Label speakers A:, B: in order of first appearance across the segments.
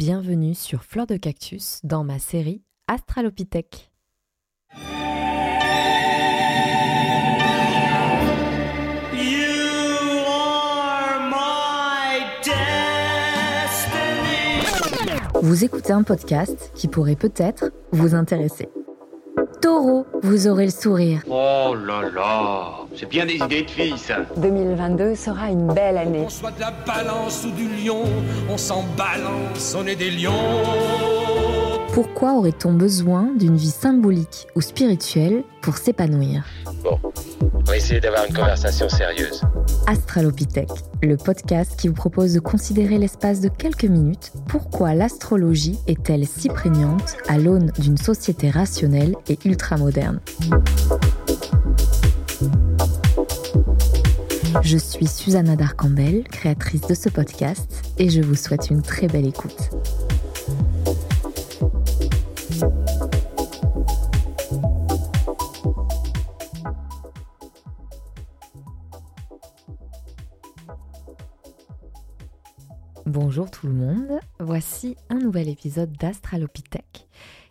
A: bienvenue sur Fleur de Cactus dans ma série Astralopithèque.
B: You are my destiny.
A: Vous écoutez un podcast qui pourrait peut-être vous intéresser. Taureau, vous aurez le sourire.
C: Oh là là, c'est bien des idées de filles, ça.
D: 2022 sera une belle année.
B: On soit de la balance ou du lion, on s'en balance, on est des lions.
A: Pourquoi aurait-on besoin d'une vie symbolique ou spirituelle pour s'épanouir
C: Bon, on va essayer d'avoir une conversation sérieuse.
A: Astralopithèque, le podcast qui vous propose de considérer l'espace de quelques minutes pourquoi l'astrologie est-elle si prégnante à l'aune d'une société rationnelle et ultramoderne. Je suis Susanna Darcambel, créatrice de ce podcast, et je vous souhaite une très belle écoute. Bonjour tout le monde, voici un nouvel épisode d'Astralopithèque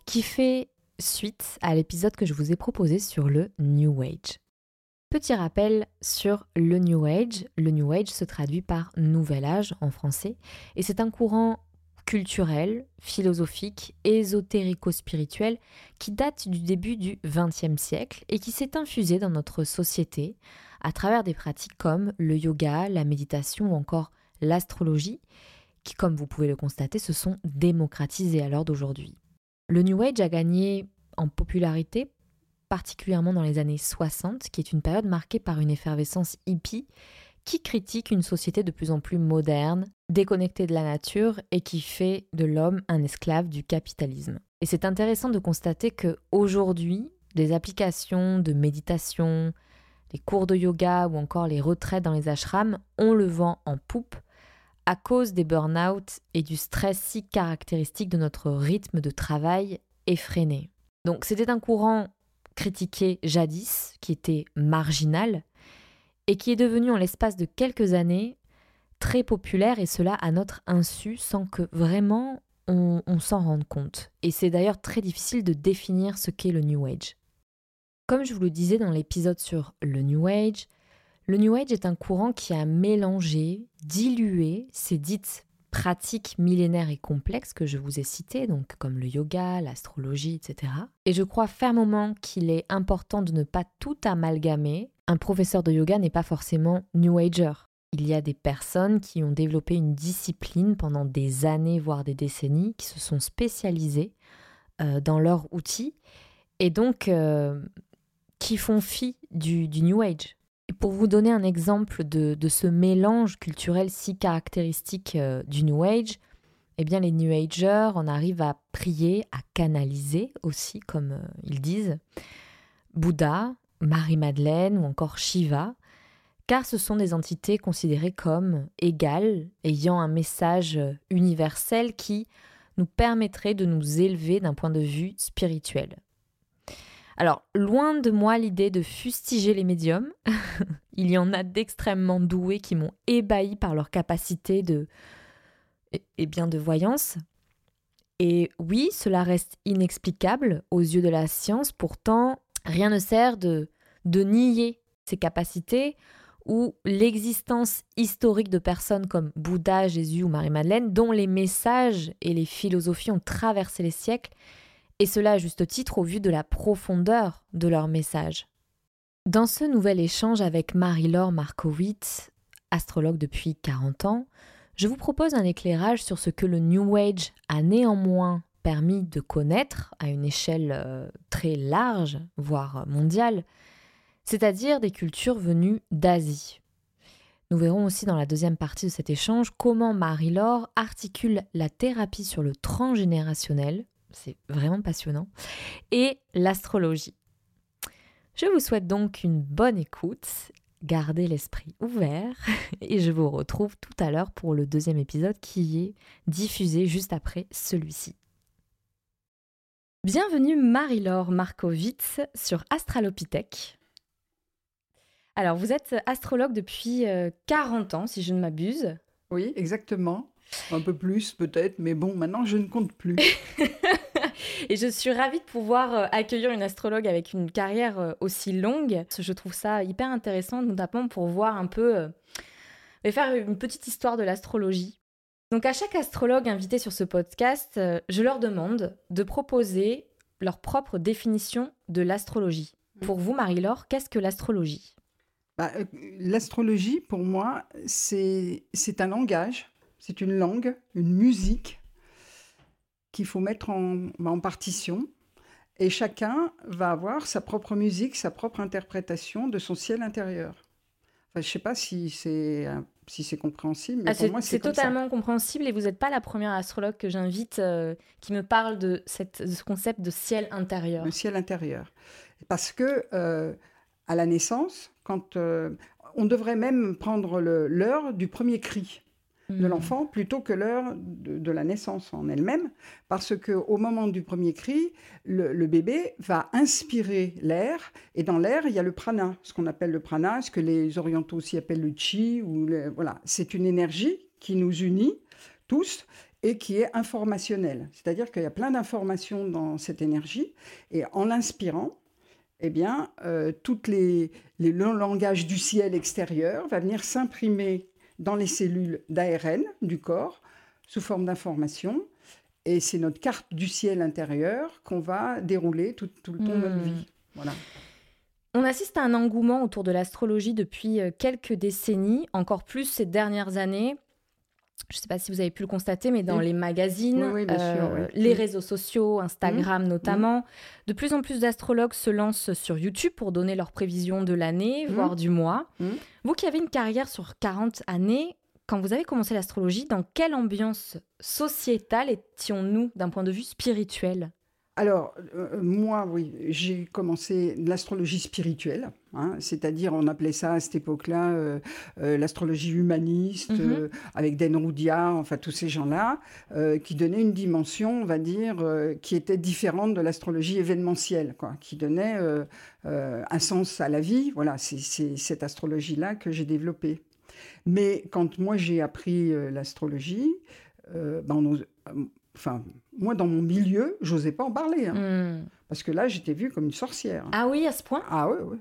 A: qui fait suite à l'épisode que je vous ai proposé sur le New Age. Petit rappel sur le New Age. Le New Age se traduit par Nouvel Âge en français et c'est un courant culturel, philosophique, ésotérico-spirituel qui date du début du XXe siècle et qui s'est infusé dans notre société à travers des pratiques comme le yoga, la méditation ou encore l'astrologie, qui, comme vous pouvez le constater, se sont démocratisées à l'heure d'aujourd'hui. Le New Age a gagné en popularité, particulièrement dans les années 60, qui est une période marquée par une effervescence hippie qui critique une société de plus en plus moderne, déconnectée de la nature et qui fait de l'homme un esclave du capitalisme. Et c'est intéressant de constater que aujourd'hui, des applications de méditation, les cours de yoga ou encore les retraites dans les ashrams ont le vent en poupe à cause des burn-out et du stress si caractéristique de notre rythme de travail effréné. Donc c'était un courant critiqué jadis, qui était marginal, et qui est devenu en l'espace de quelques années très populaire, et cela à notre insu, sans que vraiment on, on s'en rende compte. Et c'est d'ailleurs très difficile de définir ce qu'est le New Age. Comme je vous le disais dans l'épisode sur le New Age, le New Age est un courant qui a mélangé, dilué ces dites pratiques millénaires et complexes que je vous ai citées, donc comme le yoga, l'astrologie, etc. Et je crois fermement qu'il est important de ne pas tout amalgamer. Un professeur de yoga n'est pas forcément New Ager. Il y a des personnes qui ont développé une discipline pendant des années, voire des décennies, qui se sont spécialisées euh, dans leurs outils et donc euh, qui font fi du New Age. Et pour vous donner un exemple de, ce mélange culturel si caractéristique euh, du New Age, eh bien les New Agers en arrivent à prier, à canaliser aussi, comme euh, ils disent, Bouddha, Marie-Madeleine ou encore Shiva, car ce sont des entités considérées comme égales, ayant un message euh, universel qui nous permettrait de nous élever d'un point de vue spirituel. Alors, loin de moi l'idée de fustiger les médiums. Il y en a d'extrêmement doués qui m'ont ébahi par leur capacité de et, bien de voyance. Et oui, cela reste inexplicable aux yeux de la science, pourtant rien ne sert de, de nier ces capacités ou l'existence historique de personnes comme Bouddha, Jésus ou Marie-Madeleine, dont les messages et les philosophies ont traversé les siècles et cela à juste titre au vu de la profondeur de leur message. Dans ce nouvel échange avec Marie-Laure Markowitz, astrologue depuis 40 ans, je vous propose un éclairage sur ce que le New Age a néanmoins permis de connaître à une échelle euh, très large, voire mondiale, c'est-à-dire des cultures venues d'Asie. Nous verrons aussi dans la deuxième partie de cet échange comment Marie-Laure articule la thérapie sur le transgénérationnel, c'est vraiment passionnant, et l'astrologie. Je vous souhaite donc une bonne écoute, gardez l'esprit ouvert, et je vous retrouve tout à l'heure pour le deuxième épisode qui est diffusé juste après celui-ci. Bienvenue Marie-Laure Markowitz sur Astralopithèque. Alors, vous êtes astrologue depuis euh, 40 ans, si je ne m'abuse.
E: Oui, exactement. Un peu plus peut-être, mais bon, maintenant je ne compte plus.
A: Et je suis ravie de pouvoir euh, accueillir une astrologue avec une carrière euh, aussi longue. Je trouve ça hyper intéressant, notamment pour voir un peu euh, et faire une petite histoire de l'astrologie. Donc à chaque astrologue invité sur ce podcast, je leur demande de proposer leur propre définition de l'astrologie. Pour vous, Marie-Laure, qu'est-ce que l'astrologie?
E: Bah, euh, L'astrologie, pour moi, c'est un langage, c'est une langue, une musique qu'il faut mettre en, en partition. Et chacun va avoir sa propre musique, sa propre interprétation de son ciel intérieur. Enfin, je ne sais pas si c'est si c'est compréhensible, mais
A: Ah,
E: pour
A: c'est
E: moi,
A: c'est
E: c'est comme ça.
A: totalement compréhensible et vous n'êtes pas la première astrologue que j'invite euh, qui me parle de, cette, de ce concept de ciel intérieur.
E: le ciel intérieur. Parce que euh, à la naissance, quand euh, on devrait même prendre l'heure du premier cri de
A: Hmm.
E: l'enfant plutôt que l'heure de, de la naissance en elle-même, parce que au moment du premier cri, le, le bébé va inspirer l'air, et dans l'air il y a le prana, ce qu'on appelle le prana, ce que les orientaux aussi appellent le chi, ou le- voilà, c'est une énergie qui nous unit tous et qui est informationnelle. C'est-à-dire qu'il y a plein d'informations dans cette énergie, et en l'inspirant, eh bien, euh, toutes les, les le langage du ciel extérieur va venir s'imprimer dans les cellules d'ARN du corps sous forme d'information. Et c'est notre carte du ciel intérieur qu'on va dérouler tout, tout le temps de notre
A: Hmm.
E: vie. Voilà.
A: On assiste à un engouement autour de l'astrologie depuis euh, quelques décennies, encore plus ces dernières années. Je ne sais pas si vous avez pu le constater, mais dans
E: Oui.
A: les magazines,
E: Oui, oui, bien sûr,
A: euh, les
E: Mm.
A: réseaux sociaux, Instagram notamment, de plus en plus d'astrologues se lancent sur YouTube pour donner leurs prévisions de l'année,
E: Mm.
A: voire du mois.
E: Mm.
A: Vous qui avez une carrière sur 40 années, quand vous avez commencé l'astrologie, dans quelle ambiance sociétale étions-nous d'un point de vue spirituel?
E: Alors, euh, moi, oui, j'ai commencé l'astrologie spirituelle, hein, c'est-à-dire on appelait ça à cette époque-là euh, euh, l'astrologie humaniste,
A: Mhm.
E: euh, avec Den Roudia, enfin tous ces gens-là, euh, qui donnaient une dimension, on va dire, euh, qui était différente de l'astrologie événementielle, quoi, qui donnait euh, euh, un sens à la vie. Voilà, c'est cette astrologie-là que j'ai développée. Mais quand moi j'ai appris euh, l'astrologie, euh, ben, on euh, enfin, moi dans mon milieu, j'osais pas en parler. hein.
A: Hmm.
E: Parce que là, j'étais vue comme une sorcière.
A: Ah oui, à ce point?
E: Ah ouais, ouais.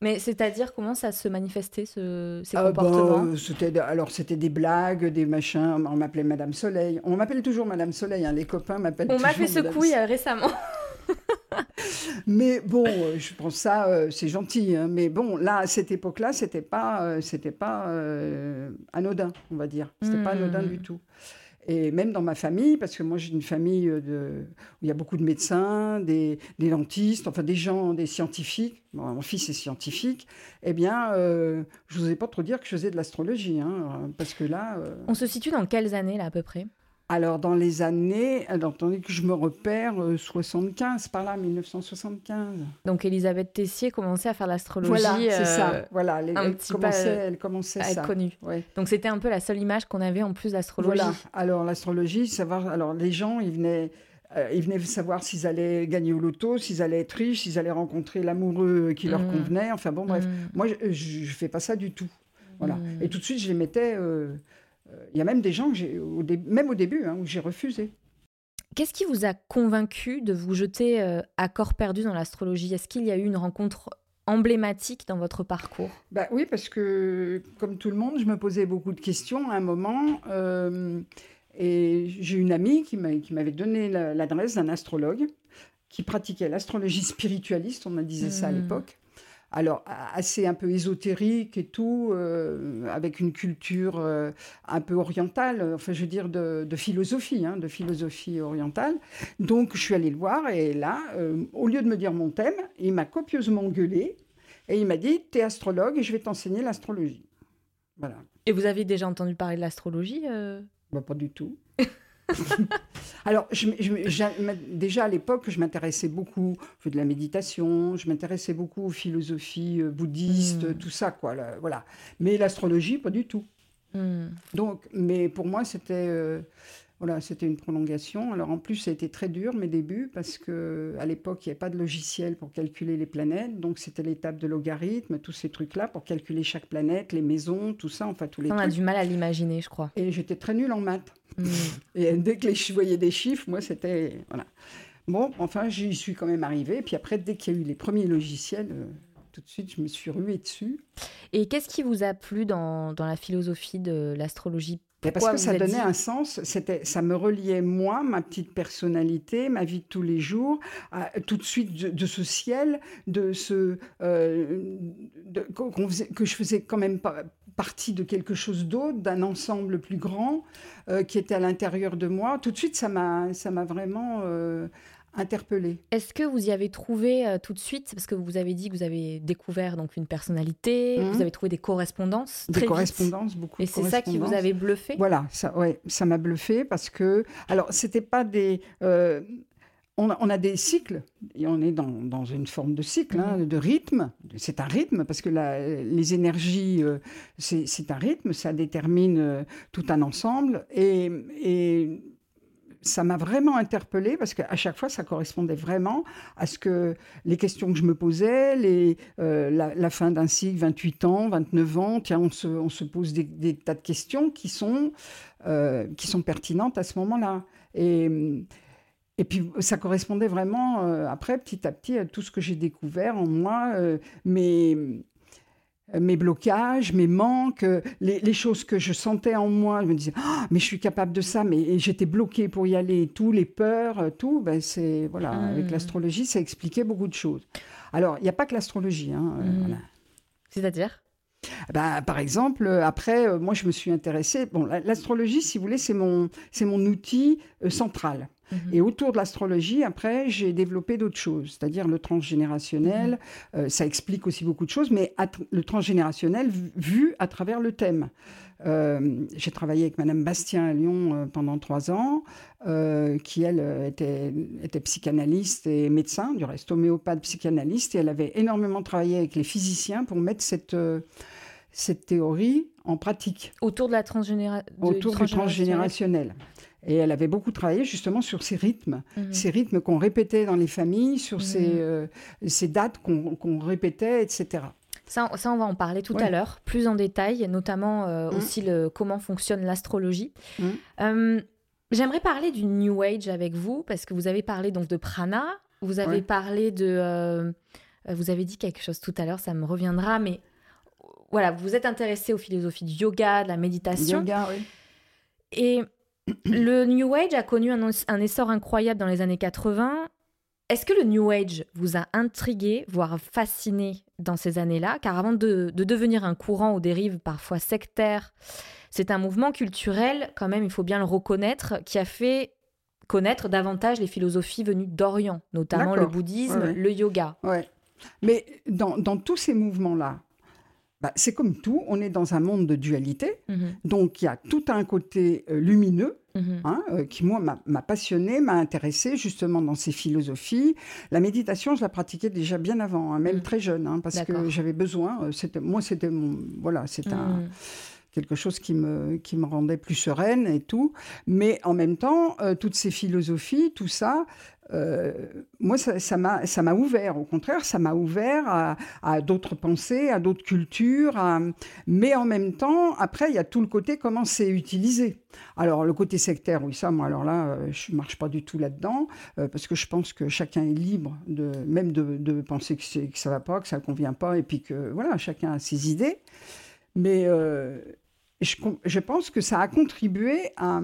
A: Mais c'est-à-dire comment ça se manifestait, ce- ces
E: Ah,
A: comportements?
E: euh, c'était, de- alors, c'était des blagues, des machins. On m'appelait Madame Soleil. On m'appelle toujours Madame Soleil. hein, Les copains m'appellent
A: On m'a fait ce
E: Madame
A: a récemment.
E: Mais bon, euh, je pense ça, euh, c'est gentil. hein. Mais bon, là, à cette époque-là, c'était pas, euh, c'était pas euh, anodin, on va dire. C'était pas
A: Hmm.
E: anodin du tout. Et même dans ma famille, parce que moi j'ai une famille euh, où il y a beaucoup de médecins, des, dentistes, enfin des gens, des scientifiques. Mon fils est scientifique. Eh bien, euh, je n'osais pas trop dire que je faisais de l'astrologie, hein, parce que là. euh,
A: On se situe dans quelles années là à peu près?
E: Alors, dans les années, alors, attendez que je me repère, euh, 75, par là, 1975.
A: Donc Elisabeth Tessier commençait à faire l'astrologie
E: Voilà, c'est
A: euh,
E: ça. Voilà, les-
A: un
E: elle,
A: petit
E: commençait,
A: pas, euh,
E: elle commençait
A: à être connue.
E: Ouais.
A: Donc c'était un peu la seule image qu'on avait en plus d'astrologie.
E: Voilà. Alors, l'astrologie, savoir. Alors, les gens, ils venaient. euh, ils venaient savoir s'ils allaient gagner au loto, s'ils allaient être riches, s'ils allaient rencontrer l'amoureux qui leur
A: Mhm.
E: convenait. Enfin bon, bref.
A: Hmm.
E: Moi, je ne fais pas ça du tout. Voilà.
A: Mhm.
E: Et tout de suite, je les mettais. Euh, Il y a même des gens, que au même au début, hein, où j'ai refusé.
A: Qu'est-ce qui vous a convaincu de vous jeter euh, à corps perdu dans l'astrologie? Est-ce qu'il y a eu une rencontre emblématique dans votre parcours?
E: Bah oui, parce que comme tout le monde, je me posais beaucoup de questions à un moment. euh, et j'ai une amie qui m'a- qui m'avait donné la- l'adresse d'un astrologue qui pratiquait l'astrologie spiritualiste, on me disait ça à
A: Hmm.
E: l'époque. Alors, assez un peu ésotérique et tout, euh, avec une culture euh, un peu orientale, enfin, je veux dire, de, de philosophie, hein, de philosophie orientale. Donc, je suis allée le voir et là, euh, au lieu de me dire mon thème, il m'a copieusement gueulé et il m'a dit T'es astrologue et je vais t'enseigner l'astrologie. Voilà.
A: Et vous avez déjà entendu parler de l'astrologie euh?
E: Bah, pas du tout. Alors, je, je déjà à l'époque, je m'intéressais beaucoup, je de la méditation, je m'intéressais beaucoup aux philosophies euh, bouddhistes,
A: Mm.
E: tout ça, quoi. là, voilà. Mais l'astrologie, pas du tout.
A: Hmm.
E: Donc, mais pour moi, c'était. euh, Voilà, c'était une prolongation. Alors en plus, ça a été très dur mes débuts parce que à l'époque, il n'y avait pas de logiciel pour calculer les planètes, donc c'était l'étape de logarithme, tous ces trucs-là pour calculer chaque planète, les maisons, tout ça, enfin tous les
A: On a du mal à l'imaginer, je crois.
E: Et j'étais très nulle en maths.
A: Mm.
E: Et dès que je voyais des chiffres, moi, c'était. Voilà. Bon, enfin, j'y suis quand même arrivée. Puis après, dès qu'il y a eu les premiers logiciels, euh, tout de suite, je me suis ruée dessus.
A: Et qu'est-ce qui vous a plu dans, dans la philosophie de l'astrologie
E: Parce que ça donnait
A: dit-
E: un sens, c'était, ça me reliait moi, ma petite personnalité, ma vie de tous les jours, à- tout de suite de, de ce ciel, de ce euh, de- qu'on faisait- que je faisais quand même pas partie de quelque chose d'autre, d'un ensemble plus grand euh, qui était à l'intérieur de moi. Tout de suite, ça m'a, ça m'a vraiment euh, interpellée.
A: Est-ce que vous y avez trouvé euh, tout de suite, parce que vous avez dit que vous avez découvert donc une personnalité,
E: Mhm.
A: vous avez trouvé des correspondances,
E: Des
A: très vite.
E: correspondances, beaucoup
A: et c'est ça qui vous avait bluffé?
E: Voilà, ça, ouais, ça m'a bluffé parce que, alors, c'était pas des, euh, on, a, on a des cycles et on est dans, dans une forme de cycle, hein, de rythme. C'est un rythme parce que la- les énergies, euh, c'est c'est un rythme, ça détermine tout un ensemble et, et ça m'a vraiment interpellée parce qu'à chaque fois, ça correspondait vraiment à ce que les questions que je me posais, euh, la, fin d'un cycle, 28 ans, 29 ans, tiens, on se, pose des, tas de questions qui sont, euh, qui sont pertinentes à ce moment-là. Et, puis, ça correspondait vraiment, euh, après, petit à petit, à tout ce que j'ai découvert en moi, mes, mes blocages, mes manques, euh, les, les choses que je sentais en moi. Je me disais, Ah, mais je suis capable de ça, mais j'étais bloquée pour y aller, tout, les peurs, euh, tout. Ben c'est, voilà,
A: Mm.
E: avec l'astrologie, ça expliquait beaucoup de choses. Alors, il n'y a pas que l'astrologie. hein, euh,
A: Mm.
E: voilà.
A: C'est-à-dire?
E: Ben, par exemple, euh, après, euh, moi, je me suis intéressée. Bon, la- l'astrologie, si vous voulez, c'est mon, c'est mon outil euh, central.
A: Mhm.
E: Et autour de l'astrologie, après, j'ai développé d'autres choses, c'est-à-dire le transgénérationnel. euh, ça explique aussi beaucoup de choses, mais le transgénérationnel vu, à travers le thème. Euh, j'ai travaillé avec Madame Bastien à Lyon euh, pendant trois ans, euh, qui elle était, était psychanalyste et médecin, du reste homéopathe psychanalyste, et elle avait énormément travaillé avec les physiciens pour mettre cette, cette théorie en pratique
A: Autour de la transgénéra... de-
E: autour du transgénérationnel. Et elle avait beaucoup travaillé justement sur ces rythmes,
A: Mhm.
E: ces rythmes qu'on répétait dans les familles, sur
A: Mhm.
E: ces, euh, ces dates qu'on répétait, etc.
A: Ça, ça, on va en parler tout
E: Ouais.
A: à l'heure, plus en détail, notamment euh,
E: Mm.
A: aussi le, comment fonctionne l'astrologie.
E: Mm.
A: Euh, J'aimerais parler du New Age avec vous, parce que vous avez parlé donc de prana, vous avez
E: Ouais.
A: parlé de... vous avez dit quelque chose tout à l'heure, ça me reviendra, mais voilà, vous êtes intéressé aux philosophies du yoga, de la méditation.
E: Yoga, oui.
A: Et le New Age a connu un, un essor incroyable dans les années 80. Est-ce que le New Age vous a intrigué, voire fasciné dans ces années-là? Car avant de, de devenir un courant aux dérives parfois sectaires, c'est un mouvement culturel, quand même, il faut bien le reconnaître, qui a fait connaître davantage les philosophies venues d'Orient, notamment le bouddhisme,
E: Ouais, ouais.
A: le yoga.
E: Ouais. Mais dans, dans tous ces mouvements-là, bah, c'est comme tout, on est dans un monde de dualité.
A: Mhm,
E: Donc il y a tout un côté euh, lumineux
A: mhm.
E: hein, euh, qui, moi, m'a- passionné, m'a intéressé justement dans ces philosophies. La méditation, je la pratiquais déjà bien avant, hein, même
A: Mm.
E: très jeune, hein, parce que j'avais besoin. euh, c'était, moi, c'était mon. Voilà, c'est un. Quelque chose qui me, qui me rendait plus sereine et tout. Mais en même temps, euh, toutes ces philosophies, tout ça, euh, moi, ça m'a ça ouvert. Au contraire, ça m'a ouvert à, d'autres pensées, à d'autres cultures. Mais en même temps, après, il y a tout le côté comment c'est utilisé. Alors, le côté sectaire, oui, ça, moi, alors là, euh, je ne marche pas du tout là-dedans, parce que je pense que chacun est libre, de, même de, penser que, ça ne va pas, que ça ne convient pas, et puis que, voilà, chacun a ses idées. Mais je, pense que ça a contribué à,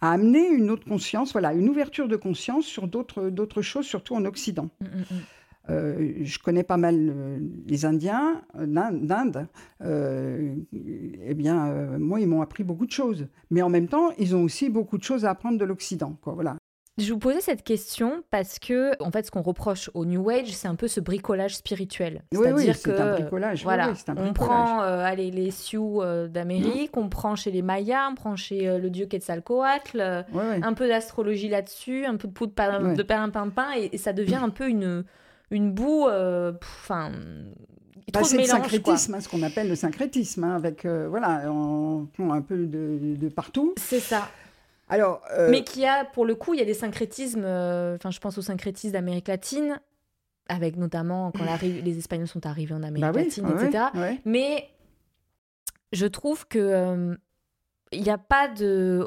E: à amener une autre conscience, voilà, une ouverture de conscience sur d'autres choses, surtout en Occident.
A: Mhm, mhm.
E: Euh, je connais pas mal euh, les Indiens euh, d'Inde- eh bien, moi, ils m'ont appris beaucoup de choses. Mais en même temps, ils ont aussi beaucoup de choses à apprendre de l'Occident. Voilà.
A: Je vous posais cette question parce que, en fait, ce qu'on reproche au New Age, c'est un peu ce bricolage spirituel.
E: Oui, oui,
A: C'est-à-dire
E: c'est
A: que,
E: un bricolage.
A: voilà,
E: oui, c'est un
A: on prend euh, allez, les Sioux euh, d'Amérique, on prend chez les Mayas, on prend chez euh, le dieu Quetzalcoatl, un peu d'astrologie là-dessus, un peu de poudre
E: Ouais.
A: de perlimpinpin, et, et ça devient un peu une, une boue, enfin,
E: Bah, c'est
A: de
E: le syncrétisme, hein, ce qu'on appelle le syncrétisme, hein, avec euh, voilà, on un peu de, de partout.
A: C'est ça.
E: Alors, euh,
A: Mais qui a, pour le coup, il y a des syncrétismes, euh, enfin, je pense aux syncrétismes d'Amérique latine, avec notamment quand les Espagnols sont arrivés en Amérique
E: bah oui,
A: latine,
E: ouais,
A: etc.
E: ouais.
A: Mais je trouve que euh, il n'y a pas de,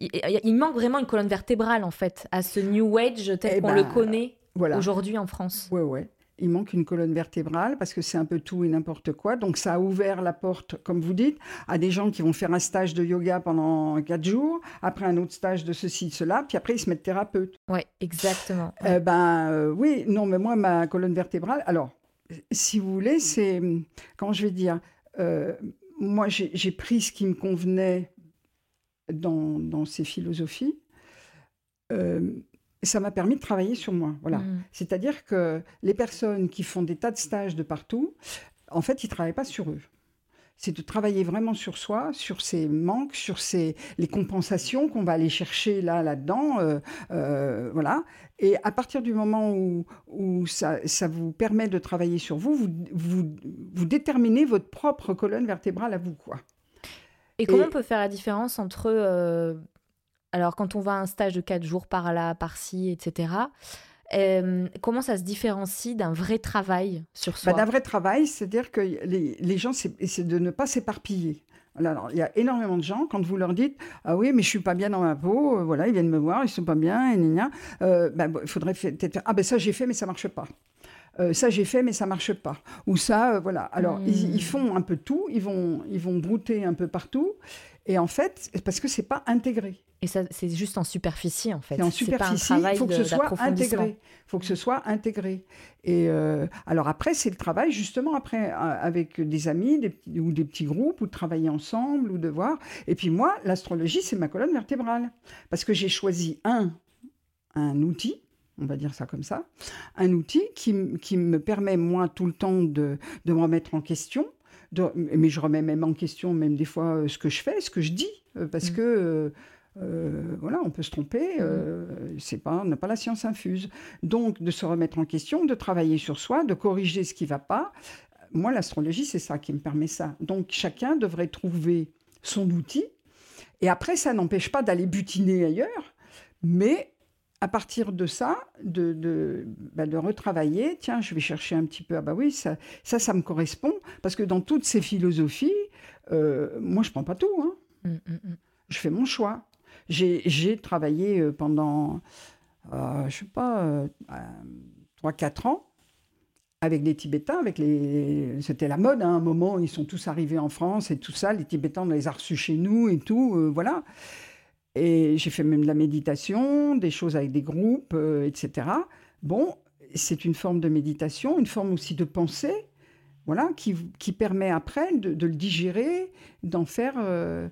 A: il, manque vraiment une colonne vertébrale en fait à ce New Age tel
E: Eh
A: qu'on
E: ben,
A: le connaît
E: Voilà.
A: aujourd'hui en France.
E: Ouais, ouais. Il manque une colonne vertébrale parce que c'est un peu tout et n'importe quoi. Donc ça a ouvert la porte, comme vous dites, à des gens qui vont faire un stage de yoga pendant quatre jours, après un autre stage de ceci, cela, puis après ils se mettent thérapeute.
A: Ouais, exactement.
E: Euh, ben euh, oui, non, mais moi, ma colonne vertébrale, alors, si vous voulez, c'est, comment je vais dire, euh, moi j'ai j'ai pris ce qui me convenait dans, dans ces philosophies. Ça m'a permis de travailler sur moi. Voilà.
A: Mm.
E: C'est-à-dire que les personnes qui font des tas de stages de partout, en fait, ils ne travaillent pas sur eux. C'est de travailler vraiment sur soi, sur ses manques, sur ses, les compensations qu'on va aller chercher là, là-dedans. euh, euh, voilà. Et à partir du moment où, où ça, ça vous permet de travailler sur vous, vous, vous, vous déterminez votre propre colonne vertébrale à vous. Quoi.
A: Et comment on peut faire la différence entre, euh, alors quand on va à un stage de 4 jours par là, par-ci, etc., euh, comment ça se différencie d'un vrai travail sur soi?
E: Bah, D'un vrai travail, c'est-à-dire que les, les gens, c'est de ne pas s'éparpiller. Alors, il y a énormément de gens, quand vous leur dites Ah oui, mais je suis pas bien dans ma peau, euh, voilà, ils viennent me voir, ils sont pas bien, et gna. Euh, bah, il faudrait peut-être faire Ah ben ça j'ai fait, mais ça marche pas. Euh, ça j'ai fait, mais ça marche pas. Ou ça, euh, voilà. Alors
A: Hmm.
E: ils, ils font un peu tout, ils vont, ils vont brouter un peu partout, et en fait, parce que c'est pas intégré.
A: Et ça, c'est juste en superficie, en fait.
E: C'est en superficie, il faut que ce soit intégré. Il faut que ce soit intégré. Et euh, alors après, c'est le travail justement après euh, avec des amis des ou des petits groupes ou de travailler ensemble ou de voir. Et puis moi, l'astrologie, c'est ma colonne vertébrale parce que j'ai choisi un un outil. On va dire ça comme ça, un outil qui, qui me permet, moi, tout le temps de, de me remettre en question, mais je remets même en question, même des fois, euh, ce que je fais, ce que je dis, euh, parce
A: Mm.
E: que euh, euh, voilà, on peut se tromper, euh, c'est pas, on n'a pas la science infuse. Donc, de se remettre en question, de travailler sur soi, de corriger ce qui va pas. Moi, l'astrologie, c'est ça qui me permet ça. Donc, chacun devrait trouver son outil. Et après, ça n'empêche pas d'aller butiner ailleurs, mais à partir de ça, de, de, bah, de retravailler, tiens, je vais chercher un petit peu, ah bah oui, ça, ça, ça me correspond, parce que dans toutes ces philosophies, euh, moi, je prends pas tout, hein.
A: Mm, mm, mm.
E: je fais mon choix. J'ai travaillé euh, pendant, euh, je sais pas, euh, euh, 3-4 ans avec les Tibétains, avec les... c'était la mode, hein, à un moment, ils sont tous arrivés en France et tout ça, les Tibétains, on les a reçus chez nous et tout, euh, voilà. Et j'ai fait même de la méditation, des choses avec des groupes, euh, etc. Bon, c'est une forme de méditation, une forme aussi de pensée, voilà, qui, qui permet après de, de le digérer, d'en faire... euh,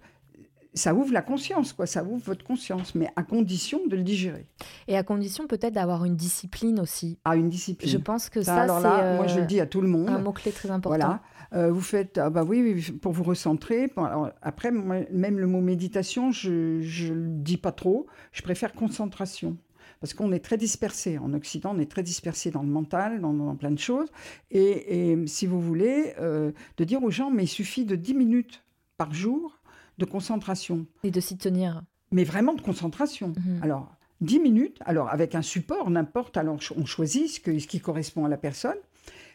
E: ça ouvre la conscience, quoi. Ça ouvre votre conscience, mais à condition de le digérer.
A: Et à condition peut-être d'avoir une discipline aussi.
E: À une discipline.
A: Je pense que
E: Ça,
A: ça,
E: alors
A: c'est
E: là, moi, je
A: euh,
E: le dis à tout le monde.
A: un mot-clé très important.
E: Voilà. Euh, vous faites, ah bah oui, oui, pour vous recentrer. Bon, alors, après, moi, même le mot méditation, je ne le dis pas trop. Je préfère concentration. Parce qu'on est très dispersé. En Occident, on est très dispersé dans le mental, dans, dans plein de choses. Et, et si vous voulez, euh, de dire aux gens, mais il suffit de 10 minutes par jour de concentration.
A: Et de s'y tenir.
E: Mais vraiment de concentration.
A: Mhm.
E: Alors, 10 minutes, alors avec un support, n'importe, alors on choisit ce, que- ce qui correspond à la personne,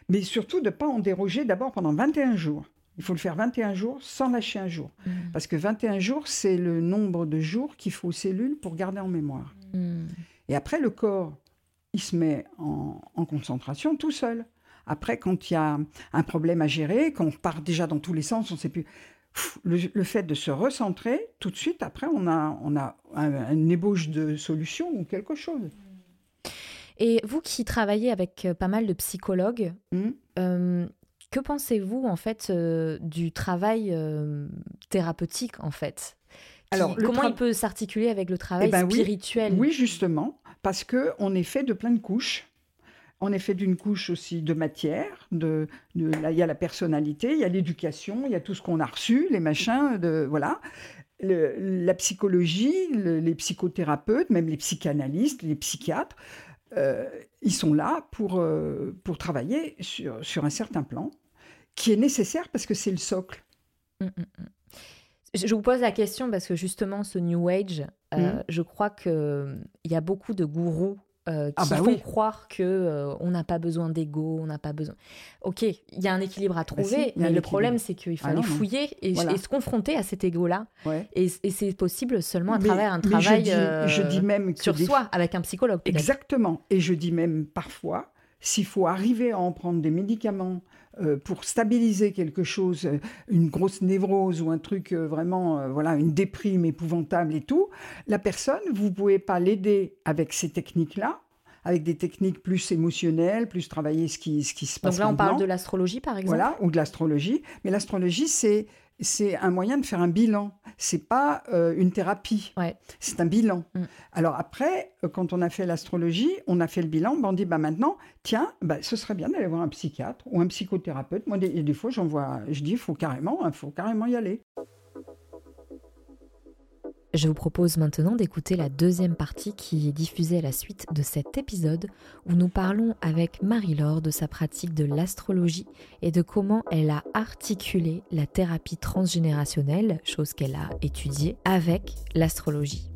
E: mais surtout de ne pas en déroger d'abord pendant 21 jours. Il faut le faire 21 jours sans lâcher un jour.
A: Mm.
E: Parce que 21 jours, c'est le nombre de jours qu'il faut aux cellules pour garder en mémoire.
A: Mm.
E: Et après, le corps, il se met en, en concentration tout seul. Après, quand il y a un problème à gérer, quand on part déjà dans tous les sens, on ne sait plus. Le fait de se recentrer, tout de suite, après, on a, on a un- une ébauche de solution ou quelque chose.
A: Et vous qui travaillez avec euh, pas mal de psychologues,
E: Hmm.
A: euh, que pensez-vous en fait euh, du travail euh, thérapeutique en fait? Qui-
E: Alors,
A: comment il peut s'articuler avec le travail
E: Eh ben oui,
A: spirituel?
E: Oui, justement, parce que on est fait de plein de couches. On est fait d'une couche aussi de matière, de, de- là, il y a la personnalité, il y a l'éducation, il y a tout ce qu'on a reçu, les machins, de, voilà. Le- la psychologie, le- les psychothérapeutes, même les psychanalystes, les psychiatres, euh, ils sont là pour, euh, pour travailler sur, sur un certain plan qui est nécessaire parce que c'est le socle.
A: Mm, mm, mm. Je vous pose la question parce que justement, ce New Age, Euh. Je crois qu'il y a beaucoup de gourous euh, qui
E: Ah bah
A: font
E: oui.
A: croire que euh, on n'a pas besoin d'ego, on n'a pas besoin. Ok, il y a un équilibre à trouver,
E: Bah si, a
A: mais le
E: équilibre.
A: problème c'est qu'il
E: Ah
A: fallait
E: non.
A: fouiller et,
E: Voilà.
A: et se confronter à cet ego-là.
E: Ouais.
A: Et, et c'est possible seulement à
E: Mais-
A: travers un travail
E: je dis,
A: euh,
E: je dis même que
A: sur
E: des
A: soi, avec un psychologue.
E: Exactement. Et je dis même parfois, s'il faut arriver à en prendre des médicaments euh, pour stabiliser quelque chose, euh, une grosse névrose ou un truc euh, vraiment, euh, voilà, une déprime épouvantable et tout, la personne, vous pouvez pas l'aider avec ces techniques-là, avec des techniques plus émotionnelles, plus travailler ce qui, ce qui se passe
A: Donc là, on parle de l'astrologie, par exemple?
E: Voilà, ou de l'astrologie. Mais l'astrologie, c'est c'est un moyen de faire un bilan. C'est pas euh, une thérapie.
A: Ouais.
E: C'est un bilan.
A: Mm.
E: Alors après, euh, quand on a fait l'astrologie, on a fait le bilan, ben on dit bah maintenant, tiens, bah, ce serait bien d'aller voir un psychiatre ou un psychothérapeute. Moi, des, fois, j'en vois, je dis, il faut carrément, il faut carrément y aller.
A: Je vous propose maintenant d'écouter la deuxième partie qui est diffusée à la suite de cet épisode où nous parlons avec Marie-Laure de sa pratique de l'astrologie et de comment elle a articulé la thérapie transgénérationnelle, chose qu'elle a étudiée, avec l'astrologie.